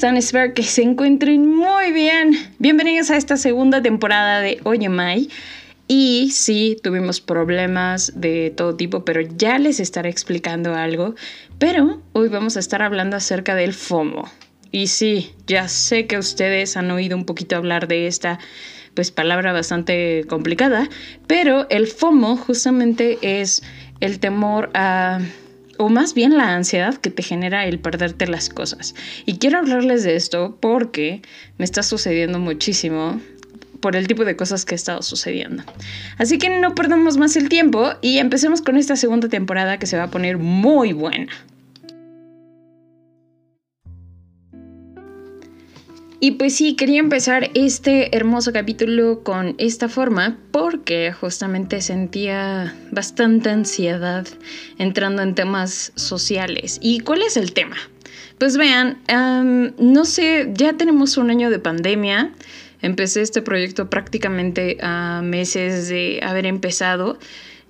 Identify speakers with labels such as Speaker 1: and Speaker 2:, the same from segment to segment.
Speaker 1: ¿Cómo están? Espero que se encuentren muy bien. Bienvenidos a esta segunda temporada de Oye Mai. Y sí, tuvimos problemas de todo tipo, pero ya les estaré explicando algo. Pero hoy vamos a estar hablando acerca del FOMO. Y sí, ya sé que ustedes han oído un poquito hablar de esta pues palabra bastante complicada, pero el FOMO justamente es el temor a o más bien la ansiedad que te genera el perderte las cosas. Y quiero hablarles de esto porque me está sucediendo muchísimo por el tipo de cosas que ha estado sucediendo. Así que no perdamos más el tiempo y empecemos con esta segunda temporada que se va a poner muy buena. Y pues sí, quería empezar este hermoso capítulo con esta forma porque justamente sentía bastante ansiedad entrando en temas sociales. ¿Y cuál es el tema? Pues vean, no sé, ya tenemos un año de pandemia. Empecé este proyecto prácticamente a meses de haber empezado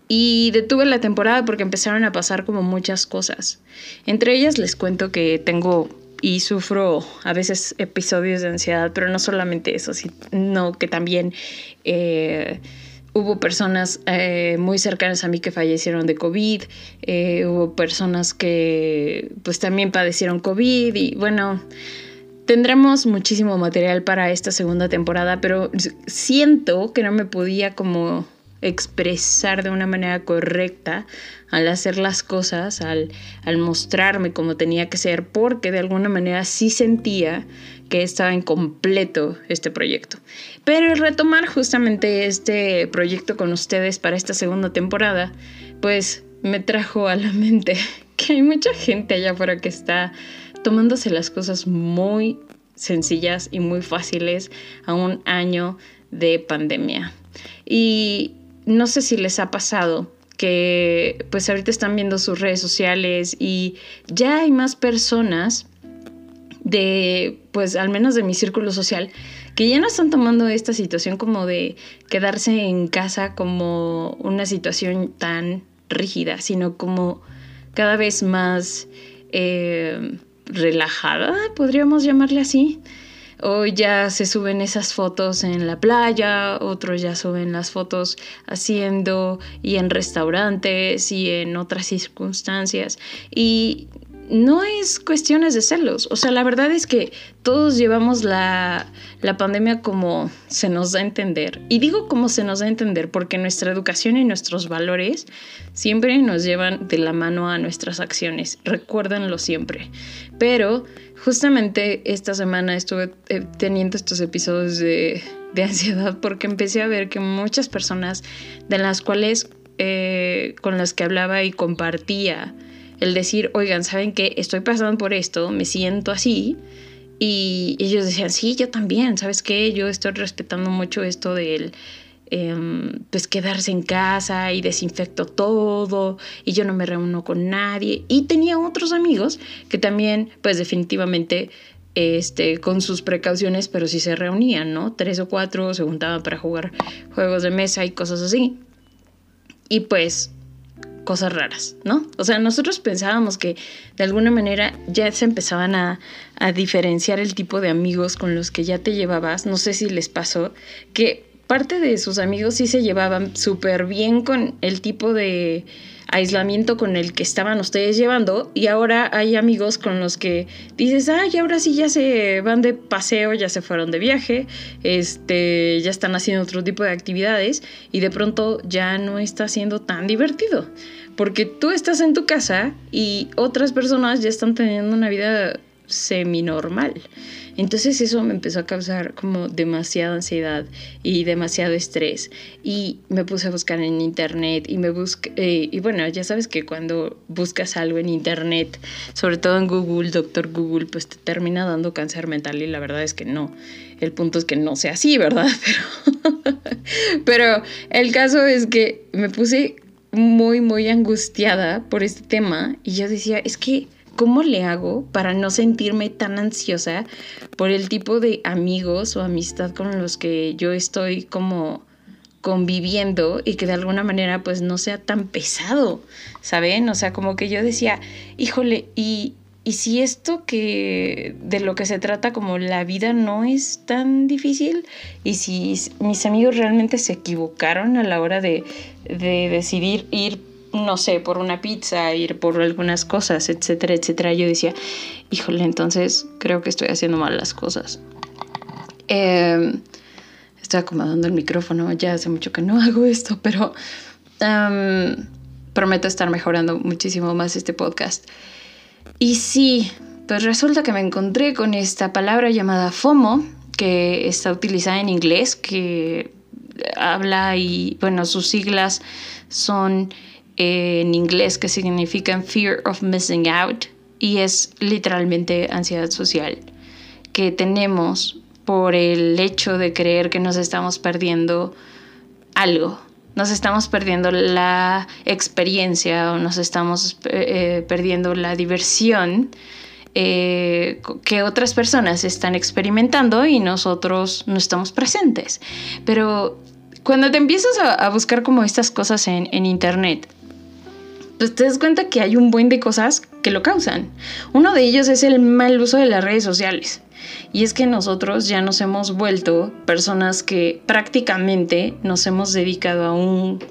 Speaker 1: y detuve la temporada porque empezaron a pasar como muchas cosas. Entre ellas les cuento que tengo y sufro a veces episodios de ansiedad, pero no solamente eso, sino que también eh, hubo personas eh, muy cercanas a mí que fallecieron de COVID, eh, hubo personas que pues también padecieron COVID y bueno, tendremos muchísimo material para esta segunda temporada, pero siento que no me podía como expresar de una manera correcta al hacer las cosas, al, al, mostrarme como tenía que ser, porque de alguna manera sí sentía que estaba incompleto este proyecto. Pero retomar justamente este proyecto con ustedes para esta segunda temporada, pues me trajo a la mente que hay mucha gente allá afuera que está tomándose las cosas muy sencillas y muy fáciles a un año de pandemia. Y no sé si les ha pasado que pues ahorita están viendo sus redes sociales y ya hay más personas de pues al menos de mi círculo social que ya no están tomando esta situación como de quedarse en casa como una situación tan rígida, sino como cada vez más eh, relajada, podríamos llamarle así. Hoy ya se suben esas fotos en la playa, otros ya suben las fotos haciendo y en restaurantes y en otras circunstancias. Y no es cuestiones de celos. O sea, la verdad es que todos llevamos la, la, pandemia como se nos da a entender. Y digo como se nos da a entender porque nuestra educación y nuestros valores siempre nos llevan de la mano a nuestras acciones. Recuérdenlo siempre. Pero justamente esta semana estuve eh, teniendo estos episodios de, de, ansiedad porque empecé a ver que muchas personas de las cuales eh, con las que hablaba y compartía, el decir, oigan, ¿saben qué? Estoy pasando por esto, me siento así. Y ellos decían, sí, yo también, ¿sabes qué? Yo estoy respetando mucho esto del, em, pues quedarse en casa y desinfecto todo y yo no me reúno con nadie. Y tenía otros amigos que también, pues definitivamente, este, con sus precauciones, pero sí se reunían, ¿no? Tres o cuatro se juntaban para jugar juegos de mesa y cosas así. Y pues cosas raras, ¿no? O sea, nosotros pensábamos que de alguna manera ya se empezaban a, diferenciar el tipo de amigos con los que ya te llevabas. No sé si les pasó que parte de sus amigos sí se llevaban súper bien con el tipo de aislamiento con el que estaban ustedes llevando y ahora hay amigos con los que dices, ay, ahora sí ya se van de paseo, ya se fueron de viaje, este, ya están haciendo otro tipo de actividades y de pronto ya no está siendo tan divertido, porque tú estás en tu casa y otras personas ya están teniendo una vida semi-normal. Entonces eso me empezó a causar como demasiada ansiedad y demasiado estrés. Y me puse a buscar en internet y me busqué, eh, y bueno, ya sabes que cuando buscas algo en internet, sobre todo en Google, doctor Google, pues te termina dando cáncer mental y la verdad es que no. El punto es que no sea así, ¿verdad? Pero, pero el caso es que me puse muy, muy angustiada por este tema y yo decía, es que ¿cómo le hago para no sentirme tan ansiosa por el tipo de amigos o amistad con los que yo estoy como conviviendo y que de alguna manera pues no sea tan pesado, ¿saben? O sea, como que yo decía, híjole, y y si esto que de lo que se trata como la vida no es tan difícil y si mis amigos realmente se equivocaron a la hora de, de decidir ir no sé, por una pizza, ir por algunas cosas, etcétera, etcétera. Yo decía, híjole, entonces creo que estoy haciendo mal las cosas. Em, estoy acomodando el micrófono, ya hace mucho que no hago esto, pero prometo estar mejorando muchísimo más este podcast. Y sí, pues resulta que me encontré con esta palabra llamada FOMO, que está utilizada en inglés, que habla y, bueno, sus siglas son en inglés que significan Fear of Missing Out y es literalmente ansiedad social que tenemos por el hecho de creer que nos estamos perdiendo algo, nos estamos perdiendo la experiencia o nos estamos eh, perdiendo la diversión eh, que otras personas están experimentando y nosotros no estamos presentes. Pero cuando te empiezas a, buscar como estas cosas en, en internet, pues te das cuenta que hay un buen de cosas que lo causan. Uno de ellos es el mal uso de las redes sociales. Y es que nosotros ya nos hemos vuelto personas que prácticamente nos hemos dedicado a un,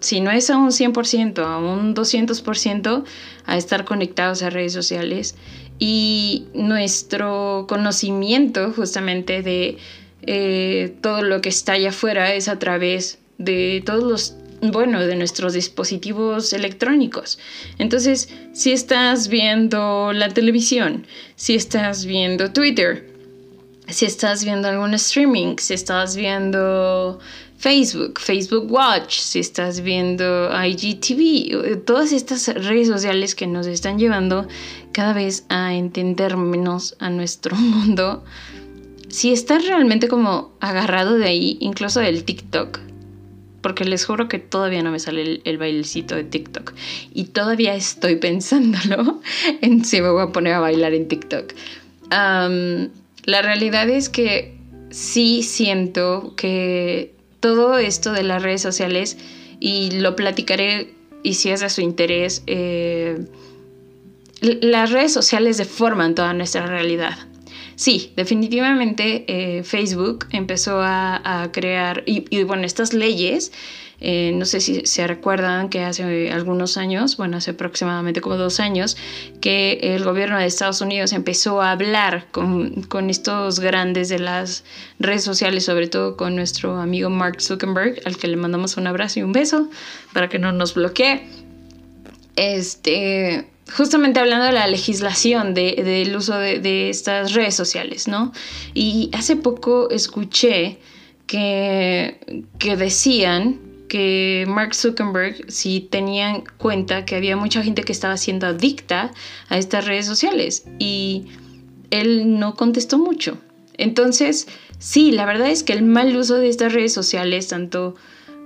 Speaker 1: si no es a un 100%, a un 200% a estar conectados a redes sociales. Y nuestro conocimiento justamente de eh, todo lo que está allá afuera es a través de todos los bueno, de nuestros dispositivos electrónicos. Entonces, si estás viendo la televisión, si estás viendo Twitter, si estás viendo algún streaming, si estás viendo Facebook, Facebook Watch, si estás viendo IGTV, todas estas redes sociales que nos están llevando cada vez a entender menos a nuestro mundo, si estás realmente como agarrado de ahí, incluso del TikTok, porque les juro que todavía no me sale el, bailecito de TikTok. Y todavía estoy pensándolo en si me voy a poner a bailar en TikTok. la realidad es que sí siento que todo esto de las redes sociales, y lo platicaré y si es de su interés, eh, las redes sociales deforman toda nuestra realidad. Sí, definitivamente eh, Facebook empezó a, crear, y, bueno, estas leyes, eh, no sé si se recuerdan que hace algunos años, bueno, hace aproximadamente como dos años, que el gobierno de Estados Unidos empezó a hablar con, con estos grandes de las redes sociales, sobre todo con nuestro amigo Mark Zuckerberg, al que le mandamos un abrazo y un beso para que no nos bloquee. Este, justamente hablando de la legislación del uso de, estas redes sociales, ¿no? Y hace poco escuché que, que decían que Mark Zuckerberg sí tenían cuenta que había mucha gente que estaba siendo adicta a estas redes sociales y él no contestó mucho. Entonces, sí, la verdad es que el mal uso de estas redes sociales, tanto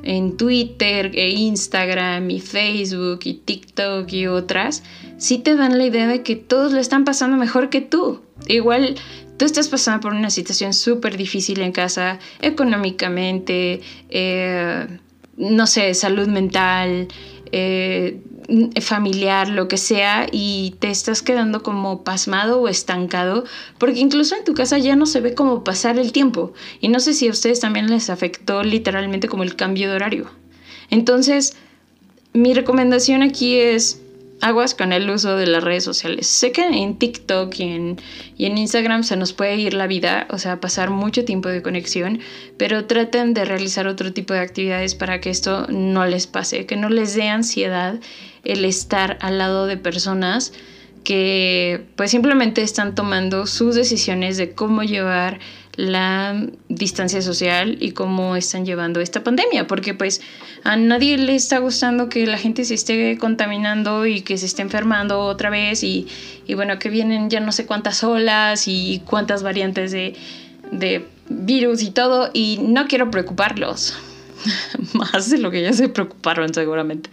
Speaker 1: en Twitter, e Instagram, y Facebook, y TikTok y otras, sí te dan la idea de que todos lo están pasando mejor que tú. Igual tú estás pasando por una situación súper difícil en casa, económicamente, eh, no sé, salud mental, eh, familiar, lo que sea, y te estás quedando como pasmado o estancado, porque incluso en tu casa ya no se ve como pasar el tiempo. Y no sé si a ustedes también les afectó literalmente como el cambio de horario. Entonces, mi recomendación aquí es aguas con el uso de las redes sociales. Sé que en TikTok y en, Instagram se nos puede ir la vida, o sea, pasar mucho tiempo de conexión, pero traten de realizar otro tipo de actividades para que esto no les pase, que no les dé ansiedad el estar al lado de personas que pues simplemente están tomando sus decisiones de cómo llevar la distancia social y cómo están llevando esta pandemia, porque pues a nadie le está gustando que la gente se esté contaminando y que se esté enfermando otra vez y, bueno, que vienen ya no sé cuántas olas y cuántas variantes de, de virus y todo y no quiero preocuparlos. más de lo que ya se preocuparon seguramente.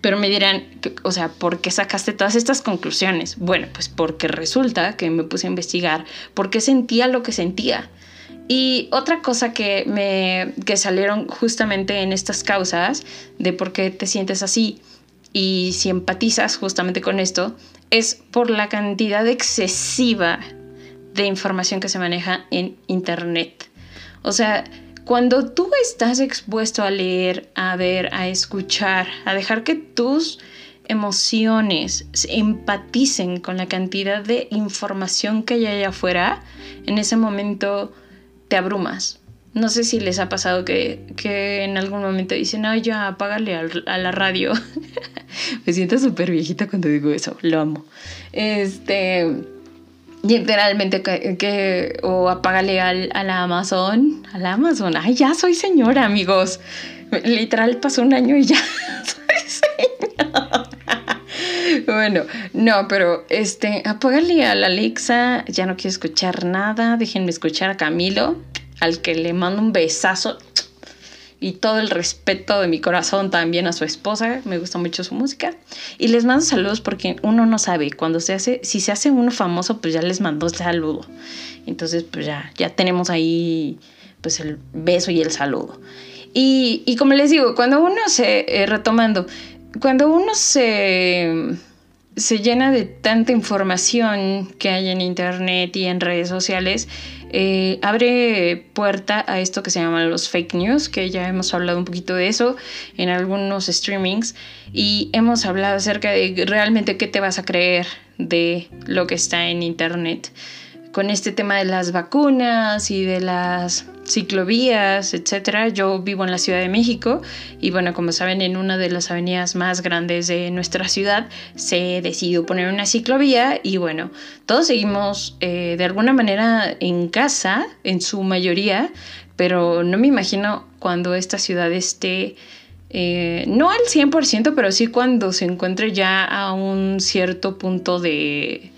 Speaker 1: Pero me dirán, o sea, ¿por qué sacaste todas estas conclusiones? Bueno, pues porque resulta que me puse a investigar por qué sentía lo que sentía. Y otra cosa que me que salieron justamente en estas causas de por qué te sientes así y si empatizas justamente con esto es por la cantidad excesiva de información que se maneja en Internet. O sea, cuando tú estás expuesto a leer, a ver, a escuchar, a dejar que tus emociones empaticen con la cantidad de información que hay allá afuera, en ese momento te abrumas. No sé si les ha pasado que, en algún momento dicen, ay, ya, apágale a la radio. Me siento súper viejita cuando digo eso, lo amo. Este, literalmente que, o apágale al, a la Amazon, a la Amazon. Ay, ya soy señora, amigos. Literal pasó un año y ya soy señora. bueno, no, pero este, apágale a la Alexa, ya no quiero escuchar nada, déjenme escuchar a Camilo al que le mando un besazo y todo el respeto de mi corazón también a su esposa, me gusta mucho su música. Y les mando saludos porque uno no sabe, cuando se hace, si se hace uno famoso, pues ya les mando saludo. Entonces, pues ya, ya tenemos ahí pues el beso y el saludo. Y, como les digo, cuando uno se, eh, retomando, cuando uno se se llena de tanta información que hay en internet y en redes sociales, eh, abre puerta a esto que se llama los fake news, que ya hemos hablado un poquito de eso en algunos streamings y hemos hablado acerca de realmente qué te vas a creer de lo que está en internet. Con este tema de las vacunas y de las ciclovías, etcétera. Yo vivo en la Ciudad de México y bueno, como saben, en una de las avenidas más grandes de nuestra ciudad se decidió poner una ciclovía y bueno, todos seguimos eh, de alguna manera en casa, en su mayoría, pero no me imagino cuando esta ciudad esté... Eh, no al 100%, pero sí cuando se encuentre ya a un cierto punto de,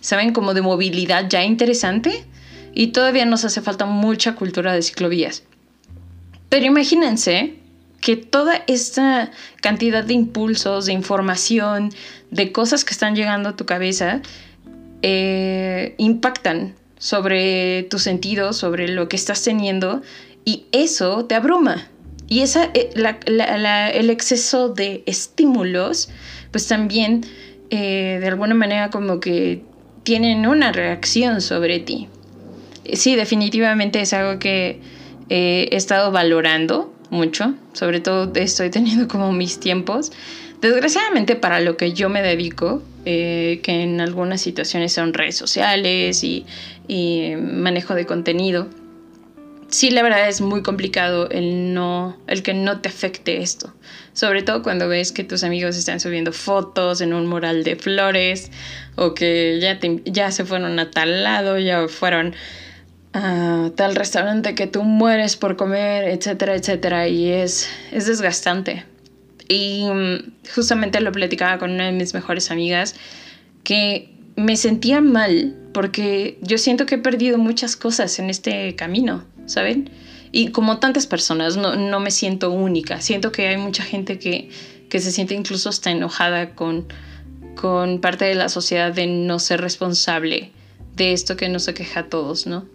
Speaker 1: ¿saben? Como de movilidad ya interesante y todavía nos hace falta mucha cultura de ciclovías. Pero imagínense que toda esta cantidad de impulsos, de información, de cosas que están llegando a tu cabeza, eh, impactan sobre tus sentidos, sobre lo que estás teniendo, y eso te abruma. Y esa, eh, el exceso de estímulos, pues también eh, de alguna manera como que tienen una reacción sobre ti. Sí, definitivamente es algo que he estado valorando mucho, sobre todo estoy teniendo como mis tiempos. Desgraciadamente para lo que yo me dedico, eh, que en algunas situaciones son redes sociales y, y manejo de contenido, sí, la verdad es muy complicado el, no, el que no te afecte esto. Sobre todo cuando ves que tus amigos están subiendo fotos en un mural de flores o que ya, ya se fueron a tal lado, ya fueron tal restaurante que tú mueres por comer, etcétera, etcétera. Y es, es desgastante. Y mm, justamente lo platicaba con una de mis mejores amigas que me sentía mal porque yo siento que he perdido muchas cosas en este camino, ¿saben? Y como tantas personas, no, no me siento única. Siento que hay mucha gente que, que se siente incluso hasta enojada con, con parte de la sociedad de no ser responsable de esto que nos aqueja a todos, ¿no?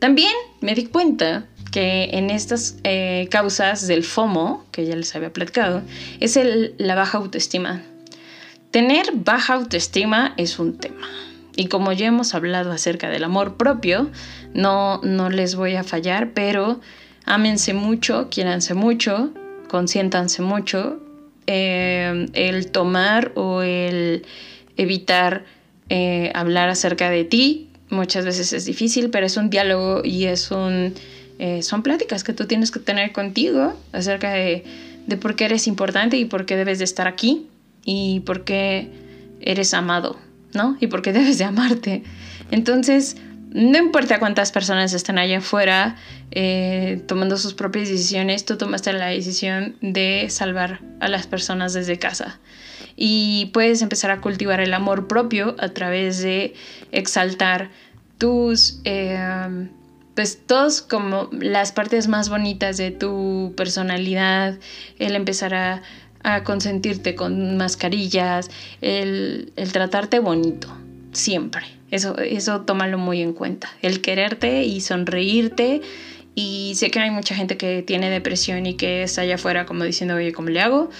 Speaker 1: También me di cuenta que en estas eh, causas del FOMO, que ya les había platicado, es la baja autoestima. Tener baja autoestima es un tema. Y como ya hemos hablado acerca del amor propio, no, no les voy a fallar, pero ámense mucho, quiéranse mucho, consiéntanse mucho. Eh, el tomar o el evitar eh, hablar acerca de ti muchas veces es difícil, pero es un diálogo y es un, eh, son pláticas que tú tienes que tener contigo acerca de, de por qué eres importante y por qué debes de estar aquí y por qué eres amado, ¿no? Y por qué debes de amarte. Entonces, no importa cuántas personas estén allá afuera eh, tomando sus propias decisiones, tú tomaste la decisión de salvar a las personas desde casa y puedes empezar a cultivar el amor propio a través de exaltar tus, eh, pues todos como las partes más bonitas de tu personalidad, el empezar a, consentirte con mascarillas, el, tratarte bonito, siempre. Eso, eso tómalo muy en cuenta. El quererte y sonreírte. Y sé que hay mucha gente que tiene depresión y que está allá afuera como diciendo, oye, ¿cómo le hago?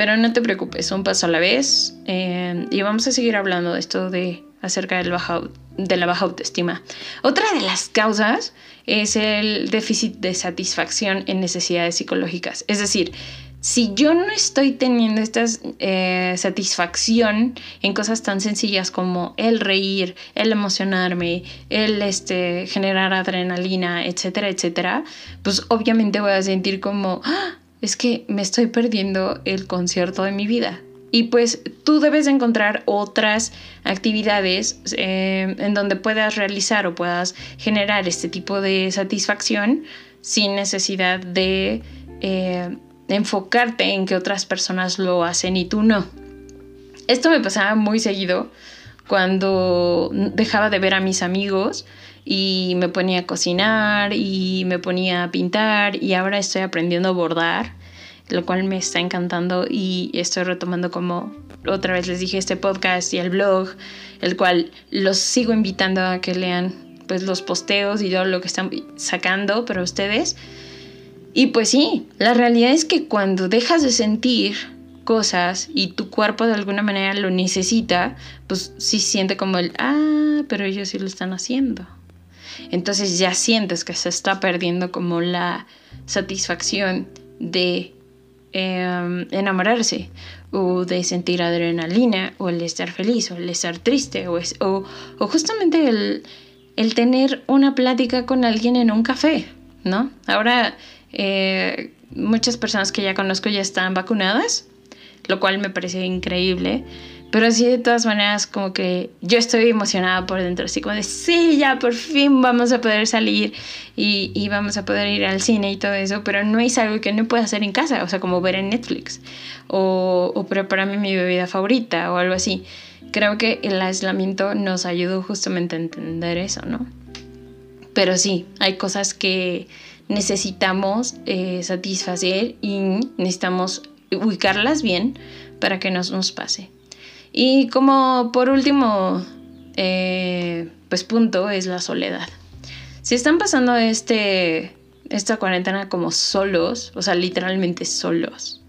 Speaker 1: Pero no te preocupes, un paso a la vez. Eh, y vamos a seguir hablando de esto de acerca del baja, de la baja autoestima. Otra de las causas es el déficit de satisfacción en necesidades psicológicas. Es decir, si yo no estoy teniendo esta eh, satisfacción en cosas tan sencillas como el reír, el emocionarme, el este, generar adrenalina, etcétera, etcétera, pues obviamente voy a sentir como, ¡Ah! Es que me estoy perdiendo el concierto de mi vida. Y pues tú debes encontrar otras actividades eh, en donde puedas realizar o puedas generar este tipo de satisfacción sin necesidad de eh, enfocarte en que otras personas lo hacen y tú no. Esto me pasaba muy seguido cuando dejaba de ver a mis amigos y me ponía a cocinar y me ponía a pintar y ahora estoy aprendiendo a bordar lo cual me está encantando y estoy retomando como otra vez les dije este podcast y el blog, el cual los sigo invitando a que lean pues los posteos y todo lo que están sacando para ustedes. Y pues sí, la realidad es que cuando dejas de sentir cosas y tu cuerpo de alguna manera lo necesita, pues sí siente como el, ah, pero ellos sí lo están haciendo. Entonces ya sientes que se está perdiendo como la satisfacción de Em, enamorarse o de sentir adrenalina o el estar feliz o el estar triste o, justamente el, el, tener una plática con alguien en un café, ¿no? Ahora eh, muchas personas que ya conozco ya están vacunadas, lo cual me parece increíble. Pero sí, de todas maneras, como que yo estoy emocionada por dentro, así como de, sí, ya por fin vamos a poder salir y, vamos a poder ir al cine y todo eso, pero no es algo que no pueda hacer en casa, o sea, como ver en Netflix o, o prepararme mi bebida favorita o algo así. Creo que el aislamiento nos ayudó justamente a entender eso, ¿no? Pero sí, hay cosas que necesitamos eh, satisfacer y necesitamos ubicarlas bien para que no nos pase. Y como por último, eh, pues punto es la soledad. Si están pasando este, esta cuarentena como solos, o sea, literalmente solos,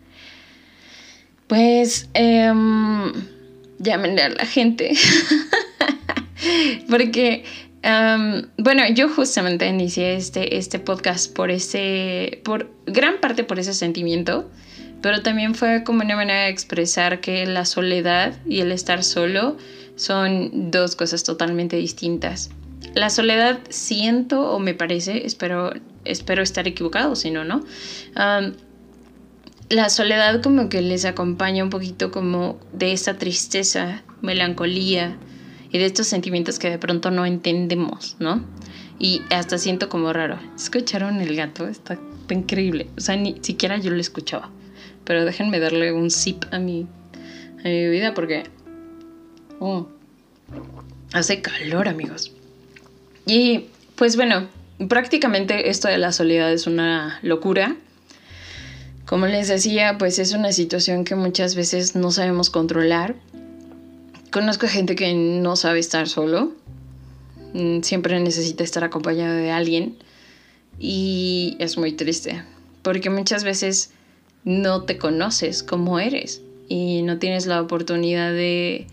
Speaker 1: pues eh, a la gente. Porque, em, bueno, yo justamente inicié este, este podcast por ese, por gran parte por ese sentimiento pero también fue como una manera de expresar que la soledad y el estar solo son dos cosas totalmente distintas. La soledad siento o me parece, espero, espero estar equivocado, si no, ¿no? la soledad como que les acompaña un poquito como de esa tristeza, melancolía y de estos sentimientos que de pronto no entendemos, ¿no? Y hasta siento como raro. ¿Escucharon el gato? Está increíble. O sea, ni siquiera yo lo escuchaba. Pero déjenme darle un sip a mi, a mi porque oh, hace calor, amigos. Y pues bueno, prácticamente esto de la soledad es una locura. Como les decía, pues es una situación que muchas veces no sabemos controlar. Conozco gente que no sabe estar solo. Mm, siempre necesita estar acompañado de alguien. Y es muy triste. Porque muchas veces no te conoces como eres y no tienes la oportunidad de,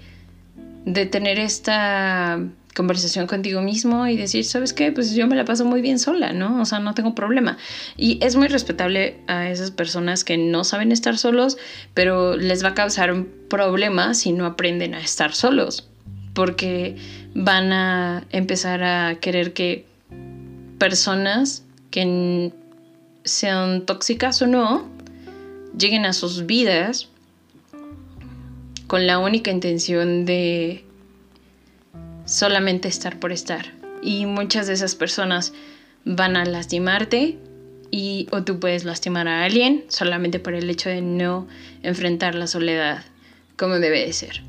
Speaker 1: de tener esta conversación contigo mismo y decir, ¿sabes qué? Pues yo me la paso muy bien sola, ¿no? O sea, no tengo problema. Y es muy respetable a esas personas que no saben estar solos, pero les va a causar un problema si no aprenden a estar solos, porque van a empezar a querer que personas que sean tóxicas o no, lleguen a sus vidas con la única intención de solamente estar por estar. Y muchas de esas personas van a lastimarte y o tú puedes lastimar a alguien solamente por el hecho de no enfrentar la soledad como debe de ser.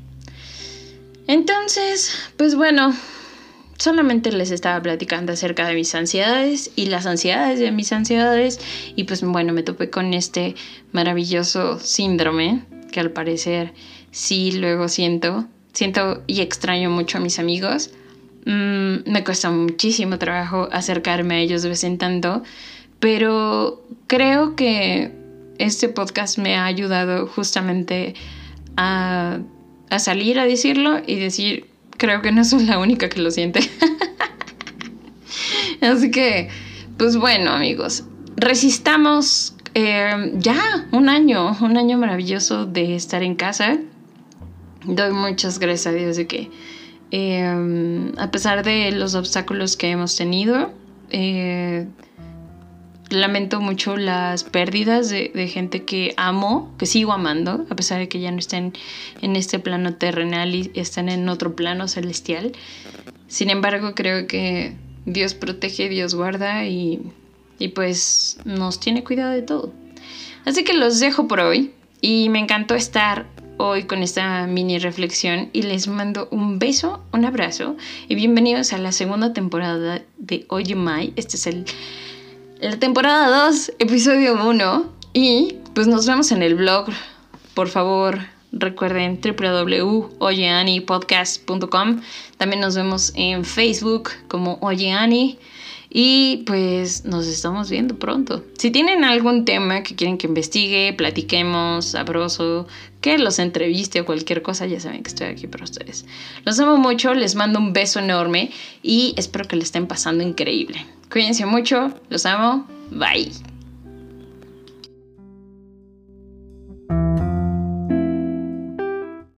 Speaker 1: Entonces, pues bueno, solamente les estaba platicando acerca de mis ansiedades y las ansiedades de mis ansiedades y pues bueno, me topé con este maravilloso síndrome que al parecer sí luego siento, siento y extraño mucho a mis amigos. Mm, me cuesta muchísimo trabajo acercarme a ellos de vez en tanto, pero creo que este podcast me ha ayudado justamente a, a salir a decirlo y decir, creo que no soy la única que lo siente. Así que, pues bueno amigos, resistamos eh, ya un año, un año maravilloso de estar en casa. Doy muchas gracias a Dios de que eh, a pesar de los obstáculos que hemos tenido, eh, lamento mucho las pérdidas de, gente que amo, que sigo amando, a pesar de que ya no estén en este plano terrenal y están en otro plano celestial. Sin embargo, creo que Dios protege, Dios guarda y, y pues nos tiene cuidado de todo. Así que los dejo por hoy y me encantó estar hoy con esta mini reflexión y les mando un beso, un abrazo y bienvenidos a la segunda temporada de Oye Mai. Este es el la temporada 2, episodio 1 y pues nos vemos en el blog. Por favor, recuerden www.oyeanipodcast.com. También nos vemos en Facebook como Oyeani. Y pues nos estamos viendo pronto. Si tienen algún tema que quieren que investigue, platiquemos, sabroso, que los entreviste o cualquier cosa, ya saben que estoy aquí para ustedes. Los amo mucho, les mando un beso enorme y espero que le estén pasando increíble. Cuídense mucho, los amo, bye.